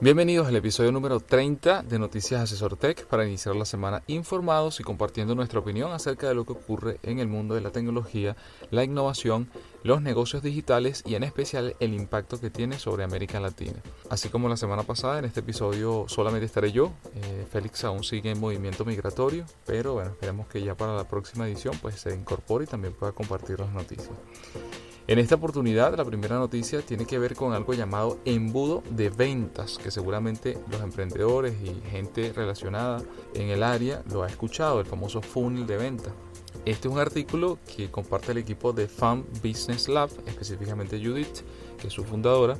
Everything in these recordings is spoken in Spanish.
Bienvenidos al episodio número 30 de Noticias Asesor Tech para iniciar la semana informados y compartiendo nuestra opinión acerca de lo que ocurre en el mundo de la tecnología, la innovación, los negocios digitales y en especial el impacto que tiene sobre América Latina. Así como la semana pasada, en este episodio solamente estaré yo. Eh, Félix aún sigue en movimiento migratorio, pero bueno, esperemos que ya para la próxima edición pues se incorpore y también pueda compartir las noticias. En esta oportunidad, la primera noticia tiene que ver con algo llamado embudo de ventas, que seguramente los emprendedores y gente relacionada en el área lo ha escuchado, el famoso funnel de venta. Este es un artículo que comparte el equipo de FAM Business Lab, específicamente Judith, que es su fundadora,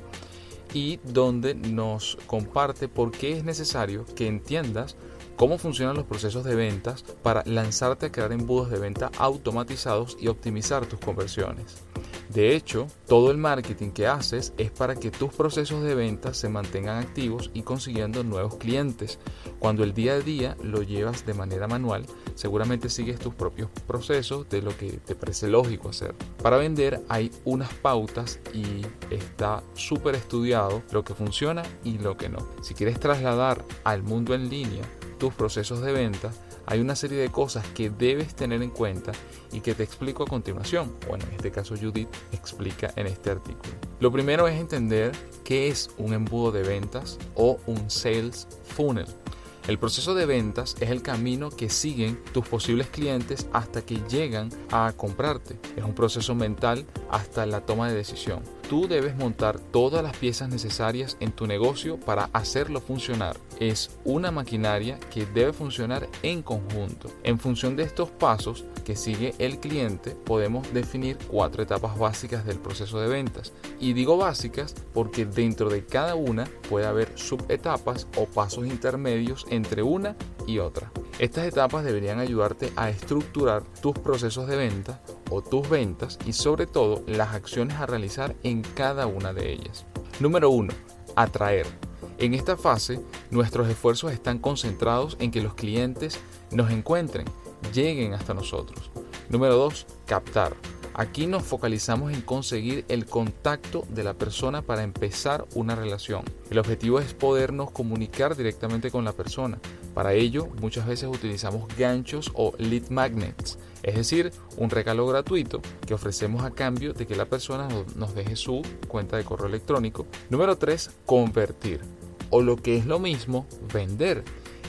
y donde nos comparte por qué es necesario que entiendas cómo funcionan los procesos de ventas para lanzarte a crear embudos de venta automatizados y optimizar tus conversiones. De hecho, todo el marketing que haces es para que tus procesos de venta se mantengan activos y consiguiendo nuevos clientes. Cuando el día a día lo llevas de manera manual, seguramente sigues tus propios procesos de lo que te parece lógico hacer. Para vender hay unas pautas y está súper estudiado lo que funciona y lo que no. Si quieres trasladar al mundo en línea tus procesos de venta, hay una serie de cosas que debes tener en cuenta y que te explico a continuación. Bueno, en este caso Judith explica en este artículo. Lo primero es entender qué es un embudo de ventas o un sales funnel. El proceso de ventas es el camino que siguen tus posibles clientes hasta que llegan a comprarte. Es un proceso mental hasta la toma de decisión. Tú debes montar todas las piezas necesarias en tu negocio para hacerlo funcionar. Es una maquinaria que debe funcionar en conjunto. En función de estos pasos que sigue el cliente, podemos definir cuatro etapas básicas del proceso de ventas. Y digo básicas porque dentro de cada una puede haber subetapas o pasos intermedios entre una y otra. Estas etapas deberían ayudarte a estructurar tus procesos de venta o tus ventas y sobre todo las acciones a realizar en cada una de ellas. Número 1. Atraer. En esta fase, nuestros esfuerzos están concentrados en que los clientes nos encuentren, lleguen hasta nosotros. Número 2. Captar. Aquí nos focalizamos en conseguir el contacto de la persona para empezar una relación. El objetivo es podernos comunicar directamente con la persona. Para ello, muchas veces utilizamos ganchos o lead magnets, es decir, un regalo gratuito que ofrecemos a cambio de que la persona nos deje su cuenta de correo electrónico. Número 3, convertir. O lo que es lo mismo, vender.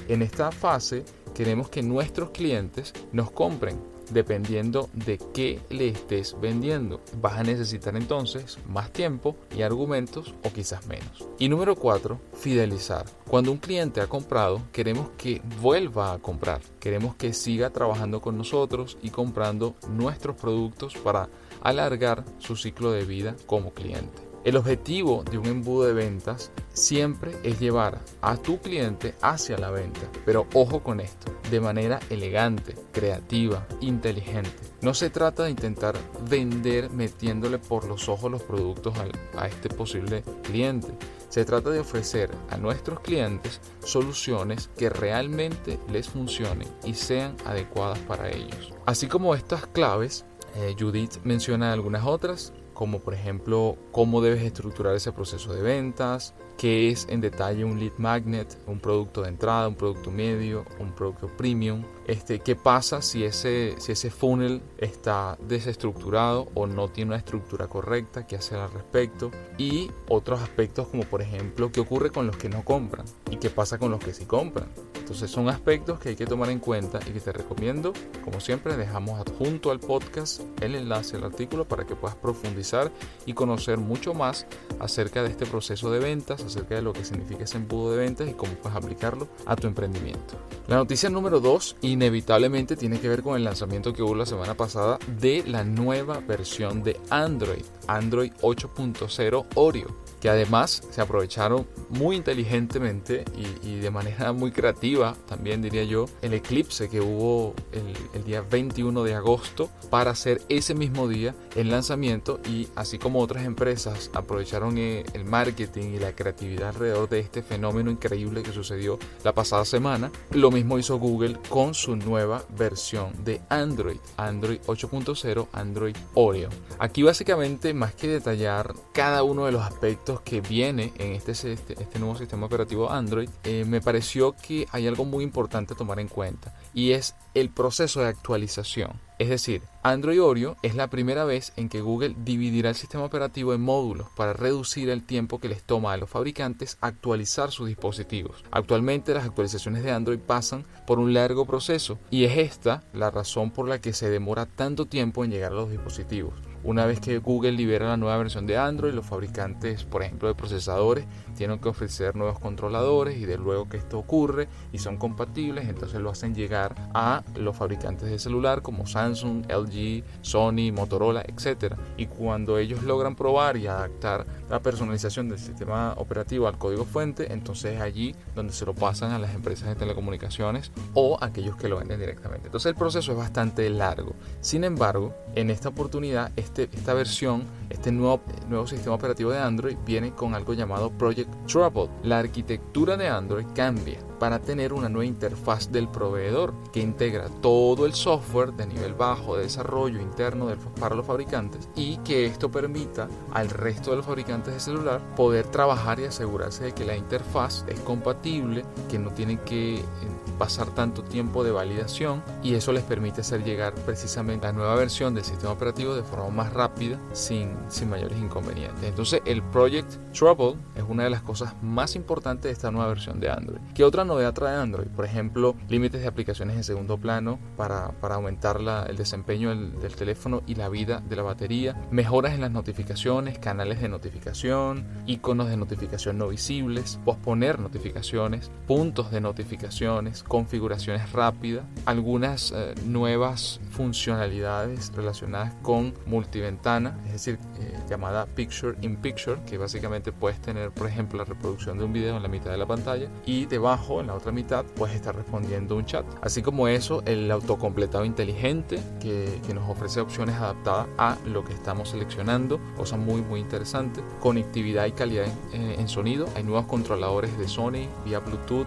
En esta fase queremos que nuestros clientes nos compren dependiendo de qué le estés vendiendo. Vas a necesitar entonces más tiempo y argumentos o quizás menos. Y número 4, fidelizar. Cuando un cliente ha comprado, queremos que vuelva a comprar. Queremos que siga trabajando con nosotros y comprando nuestros productos para alargar su ciclo de vida como cliente. El objetivo de un embudo de ventas siempre es llevar a tu cliente hacia la venta, pero ojo con esto, de manera elegante, creativa, inteligente. No se trata de intentar vender metiéndole por los ojos los productos a, este posible cliente. Se trata de ofrecer a nuestros clientes soluciones que realmente les funcionen y sean adecuadas para ellos. Así como estas claves, eh, Judith menciona algunas otras, como por ejemplo cómo debes estructurar ese proceso de ventas, qué es en detalle un lead magnet, un producto de entrada, un producto medio, un producto premium, este, qué pasa si ese, si ese funnel está desestructurado o no tiene una estructura correcta, qué hacer al respecto y otros aspectos como por ejemplo qué ocurre con los que no compran y qué pasa con los que sí compran Entonces son aspectos que hay que tomar en cuenta y que te recomiendo. Como siempre, dejamos adjunto al podcast el enlace al artículo para que puedas profundizar y conocer mucho más acerca de este proceso de ventas, acerca de lo que significa ese embudo de ventas y cómo puedes aplicarlo a tu emprendimiento. La noticia número 2 inevitablemente tiene que ver con el lanzamiento que hubo la semana pasada de la nueva versión de Android, Android 8.0 Oreo que además se aprovecharon muy inteligentemente y, de manera muy creativa, también diría yo, el eclipse que hubo el, día 21 de agosto para hacer ese mismo día el lanzamiento y así como otras empresas aprovecharon eh, el marketing y la creatividad alrededor de este fenómeno increíble que sucedió la pasada semana, lo mismo hizo Google con su nueva versión de Android, Android 8.0, Android Oreo. Aquí básicamente más que detallar cada uno de los aspectos que viene en este, este, este nuevo sistema operativo Android, eh, me pareció que hay algo muy importante a tomar en cuenta y es el proceso de actualización. Es decir, Android Oreo es la primera vez en que Google dividirá el sistema operativo en módulos para reducir el tiempo que les toma a los fabricantes actualizar sus dispositivos. Actualmente las actualizaciones de Android pasan por un largo proceso y es esta la razón por la que se demora tanto tiempo en llegar a los dispositivos. Una vez que Google libera la nueva versión de Android, los fabricantes, por ejemplo, de procesadores, tienen que ofrecer nuevos controladores y de luego que esto ocurre y son compatibles, entonces lo hacen llegar a los fabricantes de celular como Samsung, LG, Sony, Motorola, etc. Y cuando ellos logran probar y adaptar la personalización del sistema operativo al código fuente, entonces es allí donde se lo pasan a las empresas de telecomunicaciones o a aquellos que lo venden directamente. Entonces el proceso es bastante largo. Sin embargo, en esta oportunidad, esta versión, este nuevo, nuevo sistema operativo de Android viene con algo llamado Project Trouble. La arquitectura de Android cambia para tener una nueva interfaz del proveedor que integra todo el software de nivel bajo de desarrollo interno para los fabricantes y que esto permita al resto de los fabricantes de celular poder trabajar y asegurarse de que la interfaz es compatible, que no tienen que pasar tanto tiempo de validación y eso les permite hacer llegar precisamente la nueva versión del sistema operativo de forma más rápida sin, sin mayores inconvenientes. Entonces el Project Trouble es una de las cosas más importantes de esta nueva versión de Android. ¿Qué otra novedad trae Android? Por ejemplo, límites de aplicaciones en segundo plano para, para aumentar la, el desempeño del, teléfono y la vida de la batería, mejoras en las notificaciones, canales de notificación, iconos de notificación no visibles, posponer notificaciones, puntos de notificaciones, configuraciones rápidas, algunas eh, nuevas funcionalidades relacionadas con multiventana, es decir, eh, llamada Picture in Picture, que básicamente puedes tener, por ejemplo, la reproducción de un video en la mitad de la pantalla y debajo, en la otra mitad, puedes estar respondiendo un chat. Así como eso, el autocompletado inteligente que, que nos ofrece opciones adaptadas a lo que estamos seleccionando, cosa muy, muy interesante. Conectividad y calidad en, eh, en sonido. Hay nuevos controladores de Sony vía Bluetooth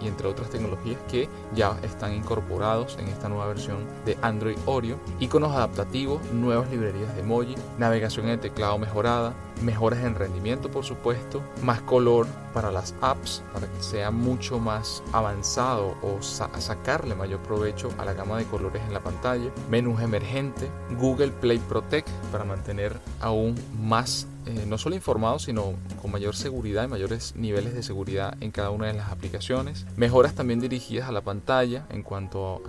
y entre otras tecnologías que ya están incorporados en esta nueva versión de Android Oreo, iconos adaptativos, nuevas librerías de emoji, navegación en el teclado mejorada, mejoras en rendimiento por supuesto, más color para las apps para que sea mucho más avanzado o sacarle mayor provecho a la gama de colores en la pantalla, menús emergente, Google Play Protect para mantener aún más eh, no solo informados, sino con mayor seguridad y mayores niveles de seguridad en cada una de las aplicaciones. Mejoras también dirigidas a la pantalla en cuanto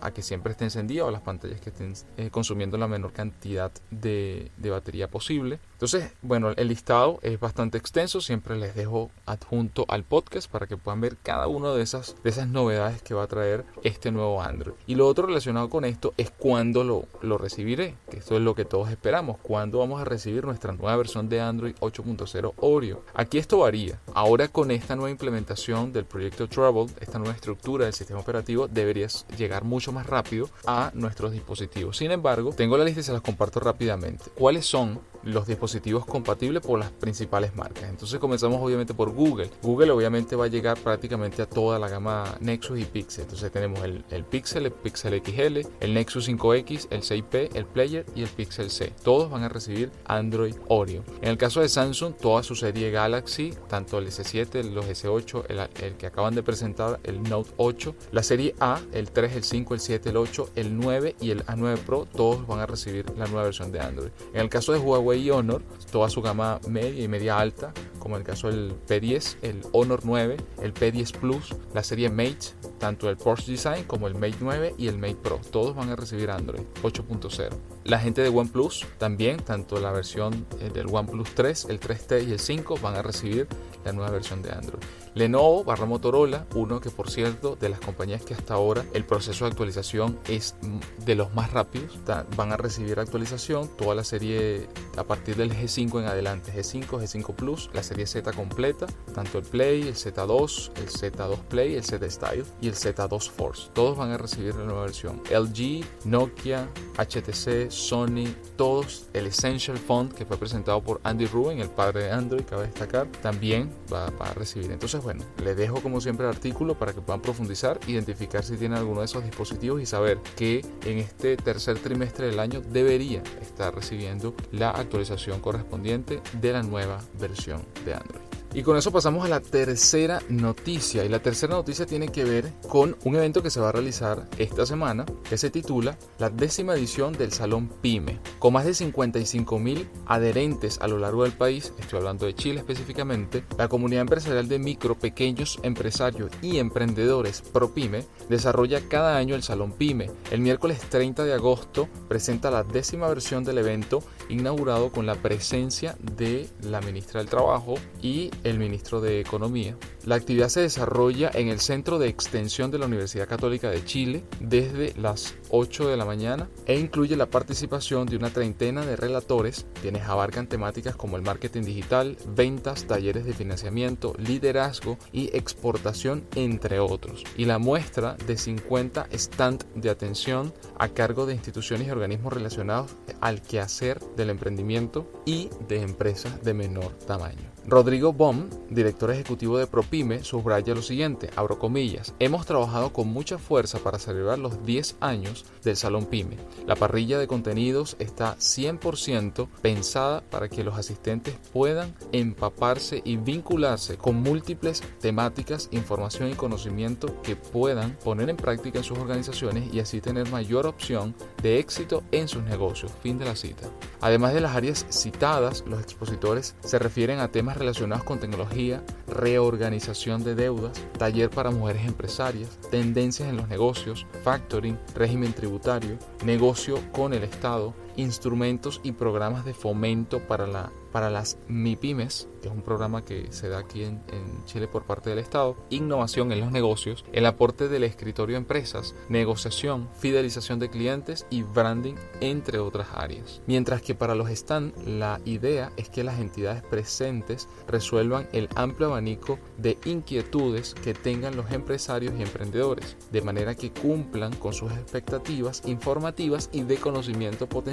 a que siempre esté encendida o las pantallas que estén eh, consumiendo la menor cantidad de, de batería posible. Entonces, bueno, el listado es bastante extenso, siempre les dejo adjunto al podcast para que puedan ver cada una de esas, de esas novedades que va a traer este nuevo Android. Y lo otro relacionado con esto es cuándo lo, lo recibiré, que esto es lo que todos esperamos, cuándo vamos a recibir nuestra nueva versión de Android 8.0 Oreo. Aquí esto varía. Ahora con esta nueva implementación del proyecto Trouble, esta nueva estructura del sistema operativo, deberías llegar mucho más rápido a nuestros dispositivos. Sin embargo, tengo la lista y se las comparto rápidamente. ¿Cuáles son los dispositivos compatibles por las principales marcas. Entonces comenzamos obviamente por Google. Google obviamente va a llegar prácticamente a toda la gama Nexus y Pixel. Entonces tenemos el, el Pixel, el Pixel XL, el Nexus 5X, el 6P, el Player y el Pixel C. Todos van a recibir Android Oreo. En el caso de Samsung, toda su serie Galaxy, tanto el S7, los S8, el, el que acaban de presentar, el Note 8, la serie A, el 3, el 5, el 7, el 8, el 9 y el A9 Pro, todos van a recibir la nueva versión de Android. En el caso de Huawei y Honor, toda su gama media y media alta como el caso del P10, el Honor 9, el P10 Plus, la serie Mate, tanto el Porsche Design como el Mate 9 y el Mate Pro. Todos van a recibir Android 8.0. La gente de OnePlus también, tanto la versión eh, del OnePlus 3, el 3T y el 5 van a recibir la nueva versión de Android. Lenovo barra Motorola, uno que por cierto de las compañías que hasta ahora el proceso de actualización es de los más rápidos, van a recibir actualización toda la serie a partir del G5 en adelante, G5, G5 Plus, la serie Z completa, tanto el Play, el Z2, el Z2 Play, el Z Style y el Z2 Force, todos van a recibir la nueva versión. LG, Nokia, HTC, Sony, todos, el Essential Font que fue presentado por Andy Rubin, el padre de Android, cabe destacar, también va, va a recibir. Entonces bueno, les dejo como siempre el artículo para que puedan profundizar, identificar si tienen alguno de esos dispositivos y saber que en este tercer trimestre del año debería estar recibiendo la actualización correspondiente de la nueva versión de Android. Y con eso pasamos a la tercera noticia. Y la tercera noticia tiene que ver con un evento que se va a realizar esta semana, que se titula la décima edición del Salón PyME. Con más de 55 mil adherentes a lo largo del país, estoy hablando de Chile específicamente, la comunidad empresarial de micro, pequeños empresarios y emprendedores ProPyme desarrolla cada año el Salón PyME. El miércoles 30 de agosto presenta la décima versión del evento, inaugurado con la presencia de la ministra del Trabajo y el ministro de Economía. La actividad se desarrolla en el Centro de Extensión de la Universidad Católica de Chile desde las 8 de la mañana e incluye la participación de una treintena de relatores quienes abarcan temáticas como el marketing digital, ventas, talleres de financiamiento, liderazgo y exportación, entre otros. Y la muestra de 50 stand de atención a cargo de instituciones y organismos relacionados al quehacer del emprendimiento y de empresas de menor tamaño. Rodrigo Bom, director ejecutivo de ProPyme, subraya lo siguiente, abro comillas, hemos trabajado con mucha fuerza para celebrar los 10 años del Salón Pyme. La parrilla de contenidos está 100% pensada para que los asistentes puedan empaparse y vincularse con múltiples temáticas, información y conocimiento que puedan poner en práctica en sus organizaciones y así tener mayor opción de éxito en sus negocios. Fin de la cita. Además de las áreas citadas, los expositores se refieren a temas relacionados con tecnología, reorganización de deudas, taller para mujeres empresarias, tendencias en los negocios, factoring, régimen tributario, negocio con el Estado, instrumentos y programas de fomento para, la, para las MIPIMES, que es un programa que se da aquí en, Chile por parte del Estado, innovación en los negocios, el aporte del escritorio a empresas, negociación, fidelización de clientes y branding, entre otras áreas. Mientras que para los stand, la idea es que las entidades presentes resuelvan el amplio abanico de inquietudes que tengan los empresarios y emprendedores, de manera que cumplan con sus expectativas informativas y de conocimiento potencial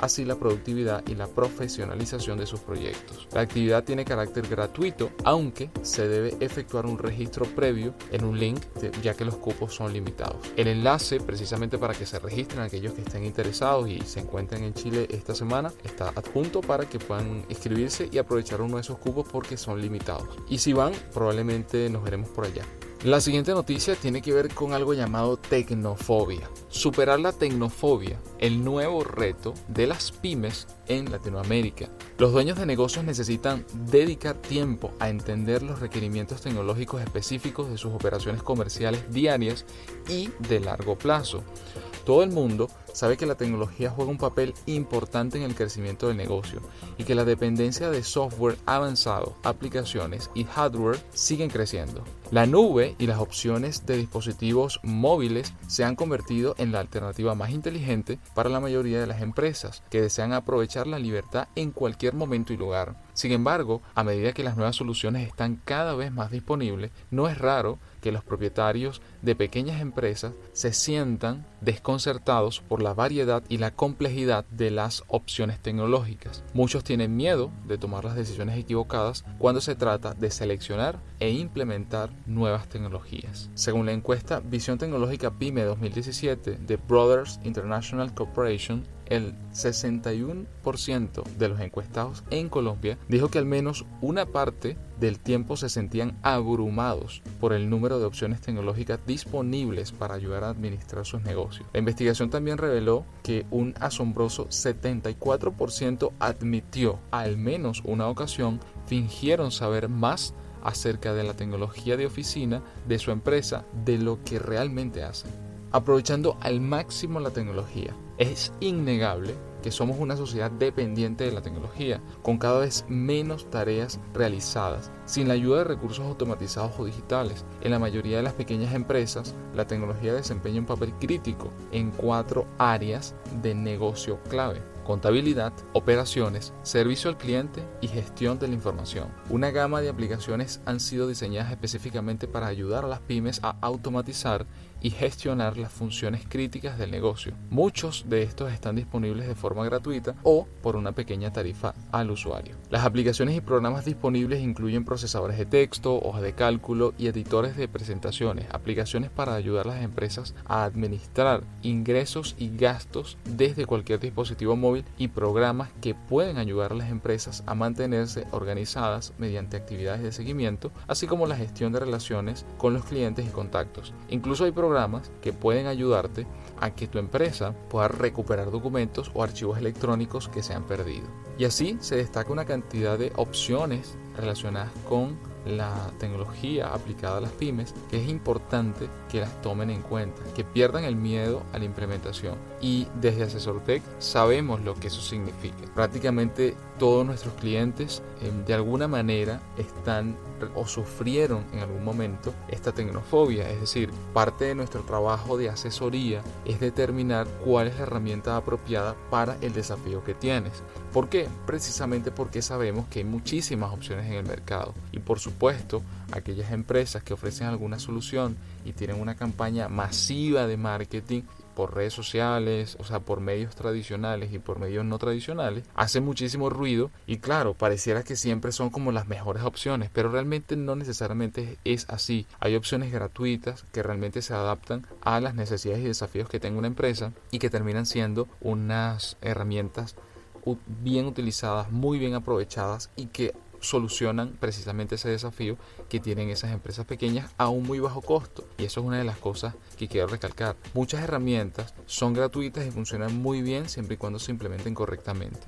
así la productividad y la profesionalización de sus proyectos. La actividad tiene carácter gratuito, aunque se debe efectuar un registro previo en un link, ya que los cupos son limitados. El enlace, precisamente para que se registren aquellos que estén interesados y se encuentren en Chile esta semana, está adjunto para que puedan inscribirse y aprovechar uno de esos cupos porque son limitados. Y si van, probablemente nos veremos por allá. La siguiente noticia tiene que ver con algo llamado tecnofobia. Superar la tecnofobia, el nuevo reto de las pymes en Latinoamérica. Los dueños de negocios necesitan dedicar tiempo a entender los requerimientos tecnológicos específicos de sus operaciones comerciales diarias y de largo plazo. Todo el mundo sabe que la tecnología juega un papel importante en el crecimiento del negocio y que la dependencia de software avanzado, aplicaciones y hardware siguen creciendo. La nube y las opciones de dispositivos móviles se han convertido en la alternativa más inteligente para la mayoría de las empresas que desean aprovechar la libertad en cualquier momento y lugar. Sin embargo, a medida que las nuevas soluciones están cada vez más disponibles, no es raro que los propietarios de pequeñas empresas se sientan desconcertados por la variedad y la complejidad de las opciones tecnológicas. Muchos tienen miedo de tomar las decisiones equivocadas cuando se trata de seleccionar e implementar nuevas tecnologías. Según la encuesta Visión Tecnológica PyME 2017 de Brothers International Corporation, el 61% de los encuestados en Colombia dijo que al menos una parte del tiempo se sentían abrumados por el número de opciones tecnológicas disponibles para ayudar a administrar sus negocios. La investigación también reveló que un asombroso 74% admitió al menos una ocasión fingieron saber más acerca de la tecnología de oficina de su empresa de lo que realmente hacen, aprovechando al máximo la tecnología. Es innegable que somos una sociedad dependiente de la tecnología, con cada vez menos tareas realizadas, sin la ayuda de recursos automatizados o digitales. En la mayoría de las pequeñas empresas, la tecnología desempeña un papel crítico en cuatro áreas de negocio clave contabilidad, operaciones, servicio al cliente y gestión de la información. Una gama de aplicaciones han sido diseñadas específicamente para ayudar a las pymes a automatizar y gestionar las funciones críticas del negocio. Muchos de estos están disponibles de forma gratuita o por una pequeña tarifa al usuario. Las aplicaciones y programas disponibles incluyen procesadores de texto, hojas de cálculo y editores de presentaciones, aplicaciones para ayudar a las empresas a administrar ingresos y gastos desde cualquier dispositivo móvil y programas que pueden ayudar a las empresas a mantenerse organizadas mediante actividades de seguimiento, así como la gestión de relaciones con los clientes y contactos. Incluso hay programas que pueden ayudarte a que tu empresa pueda recuperar documentos o archivos electrónicos que se han perdido. Y así se destaca una cantidad de opciones relacionadas con la tecnología aplicada a las pymes, que es importante que las tomen en cuenta, que pierdan el miedo a la implementación. Y desde AsesorTech sabemos lo que eso significa. Prácticamente todos nuestros clientes em, de alguna manera están o sufrieron en algún momento esta tecnofobia, es decir, parte de nuestro trabajo de asesoría es determinar cuál es la herramienta apropiada para el desafío que tienes. ¿Por qué? Precisamente porque sabemos que hay muchísimas opciones en el mercado y por supuesto aquellas empresas que ofrecen alguna solución y tienen una campaña masiva de marketing por redes sociales, o sea, por medios tradicionales y por medios no tradicionales, hace muchísimo ruido y claro, pareciera que siempre son como las mejores opciones, pero realmente no necesariamente es así. Hay opciones gratuitas que realmente se adaptan a las necesidades y desafíos que tenga una empresa y que terminan siendo unas herramientas bien utilizadas, muy bien aprovechadas y que solucionan precisamente ese desafío que tienen esas empresas pequeñas a un muy bajo costo. Y eso es una de las cosas que quiero recalcar. Muchas herramientas son gratuitas y funcionan muy bien siempre y cuando se implementen correctamente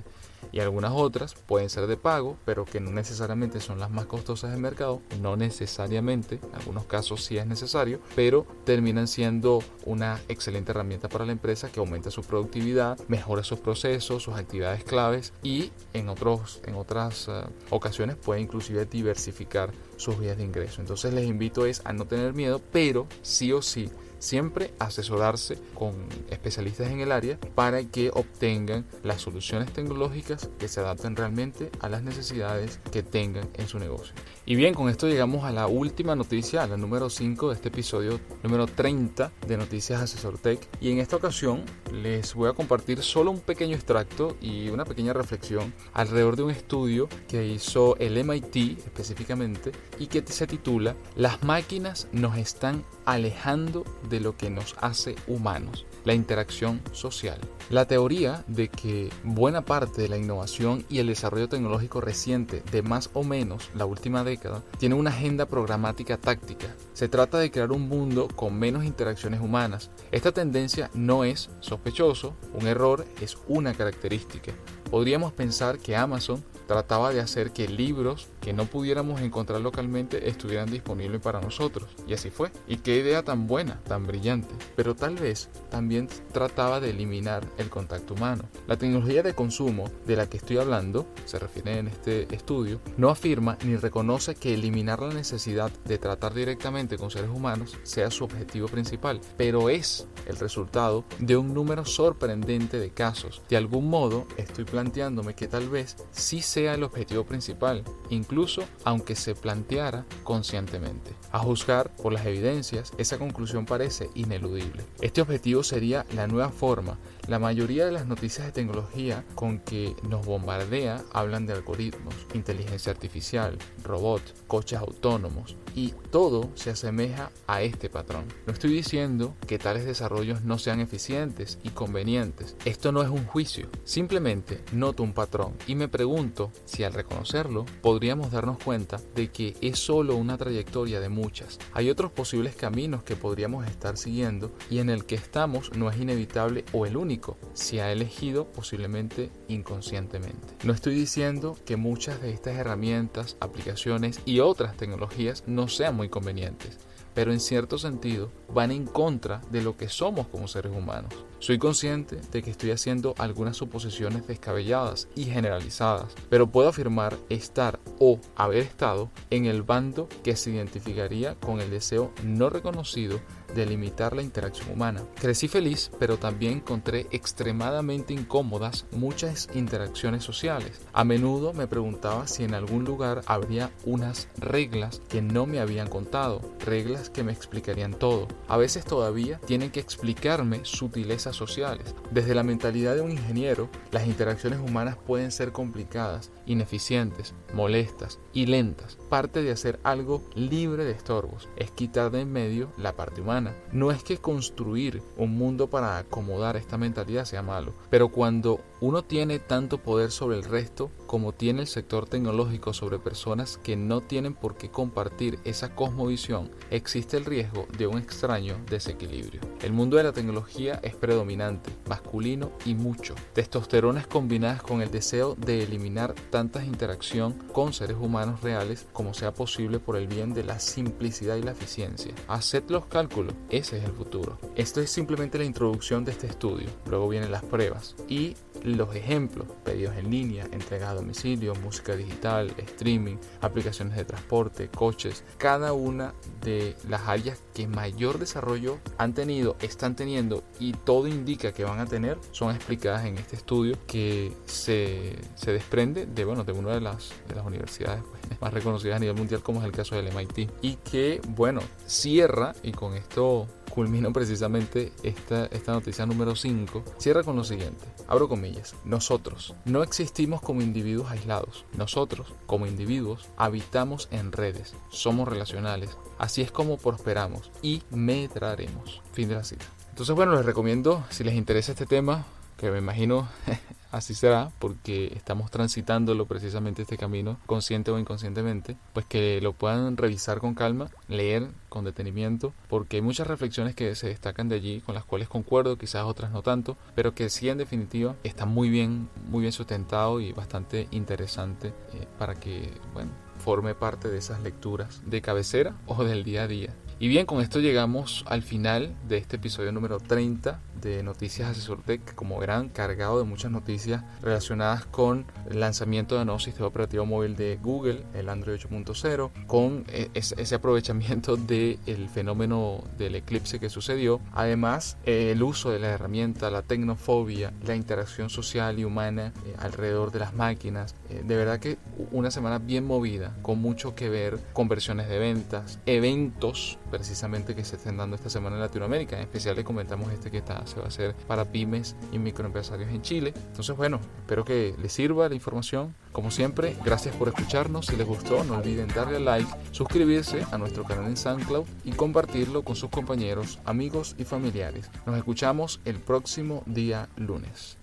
y algunas otras pueden ser de pago, pero que no necesariamente son las más costosas del mercado, no necesariamente, en algunos casos sí es necesario, pero terminan siendo una excelente herramienta para la empresa que aumenta su productividad, mejora sus procesos, sus actividades claves y en, otros, en otras eh, ocasiones puede inclusive diversificar sus vías de ingreso. Entonces les invito es a no tener miedo, pero sí o sí Siempre asesorarse con especialistas en el área para que obtengan las soluciones tecnológicas que se adapten realmente a las necesidades que tengan en su negocio. Y bien, con esto llegamos a la última noticia, a la número 5 de este episodio número 30 de Noticias Asesor Tech. Y en esta ocasión les voy a compartir solo un pequeño extracto y una pequeña reflexión alrededor de un estudio que hizo el MIT específicamente y que se titula Las máquinas nos están alejando de lo que nos hace humanos, la interacción social. La teoría de que buena parte de la innovación y el desarrollo tecnológico reciente de más o menos la última década tiene una agenda programática táctica. Se trata de crear un mundo con menos interacciones humanas. Esta tendencia no es sospechoso, un error es una característica. Podríamos pensar que Amazon trataba de hacer que libros que no pudiéramos encontrar localmente estuvieran disponibles para nosotros. Y así fue. Y qué idea tan buena, tan brillante. Pero tal vez también trataba de eliminar el contacto humano. La tecnología de consumo de la que estoy hablando, se refiere en este estudio, no afirma ni reconoce que eliminar la necesidad de tratar directamente con seres humanos sea su objetivo principal, pero es el resultado de un número sorprendente de casos. De algún modo, estoy planteándome que tal vez sí sea el objetivo principal, incluso aunque se planteara conscientemente. A juzgar por las evidencias, esa conclusión parece ineludible. Este objetivo sería la nueva forma la mayoría de las noticias de tecnología con que nos bombardea hablan de algoritmos, inteligencia artificial, robots, coches autónomos y todo se asemeja a este patrón. No estoy diciendo que tales desarrollos no sean eficientes y convenientes. Esto no es un juicio. Simplemente noto un patrón y me pregunto si al reconocerlo podríamos darnos cuenta de que es solo una trayectoria de muchas. Hay otros posibles caminos que podríamos estar siguiendo y en el que estamos no es inevitable o el único. Se ha elegido posiblemente inconscientemente. No estoy diciendo que muchas de estas herramientas, aplicaciones y otras tecnologías no sean muy convenientes pero en cierto sentido van en contra de lo que somos como seres humanos. Soy consciente de que estoy haciendo algunas suposiciones descabelladas y generalizadas, pero puedo afirmar estar o haber estado en el bando que se identificaría con el deseo no reconocido de limitar la interacción humana. Crecí feliz, pero también encontré extremadamente incómodas muchas interacciones sociales. A menudo me preguntaba si en algún lugar habría unas reglas que no me habían contado, reglas que me explicarían todo. A veces todavía tienen que explicarme sutilezas sociales. Desde la mentalidad de un ingeniero, las interacciones humanas pueden ser complicadas, ineficientes, molestas y lentas. Parte de hacer algo libre de estorbos es quitar de en medio la parte humana no es que construir un mundo para acomodar esta mentalidad sea malo, pero cuando uno tiene tanto poder sobre el resto como tiene el sector tecnológico sobre personas que no tienen por qué compartir esa cosmovisión, existe el riesgo de un extraño desequilibrio. El mundo de la tecnología es predominante, masculino y mucho. Testosteronas combinadas con el deseo de eliminar tantas interacción con seres humanos reales como sea posible por el bien de la simplicidad y la eficiencia. Haced los cálculos, ese es el futuro. Esto es simplemente la introducción de este estudio, luego vienen las pruebas y los ejemplos, pedidos en línea, entrega a domicilio, música digital, streaming, aplicaciones de transporte, coches, cada una de las áreas que mayor desarrollo han tenido, están teniendo y todo indica que van a tener, son explicadas en este estudio que se, se desprende de, bueno, de una de las, de las universidades pues, más reconocidas a nivel mundial como es el caso del MIT y que, bueno, cierra y con esto culmino precisamente esta, esta noticia número 5, cierra con lo siguiente, abro comillas, nosotros no existimos como individuos aislados, nosotros como individuos habitamos en redes, somos relacionales, así es como prosperamos y medraremos. Fin de la cita. Entonces bueno, les recomiendo, si les interesa este tema, que me imagino así será porque estamos transitándolo precisamente este camino, consciente o inconscientemente, pues que lo puedan revisar con calma, leer con detenimiento, porque hay muchas reflexiones que se destacan de allí, con las cuales concuerdo, quizás otras no tanto, pero que sí en definitiva está muy bien, muy bien sustentado y bastante interesante eh, para que, bueno, forme parte de esas lecturas de cabecera o del día a día. Y bien, con esto llegamos al final de este episodio número 30 de Noticias Asesor Tech, como verán, cargado de muchas noticias relacionadas con el lanzamiento de nuevo sistema operativo móvil de Google, el Android 8.0, con eh, ese aprovechamiento del fenómeno del eclipse que sucedió. Además, el uso de la herramienta, la tecnofobia, la interacción social y humana eh, alrededor de las máquinas. Eh, de verdad que una semana bien movida, con mucho que ver, conversiones de ventas, eventos precisamente que se estén dando esta semana en Latinoamérica. En especial le comentamos este que está se va a hacer para pymes y microempresarios en Chile. Entonces, bueno, espero que les sirva la información. Como siempre, gracias por escucharnos. Si les gustó, no olviden darle like, suscribirse a nuestro canal en SoundCloud y compartirlo con sus compañeros, amigos y familiares. Nos escuchamos el próximo día lunes.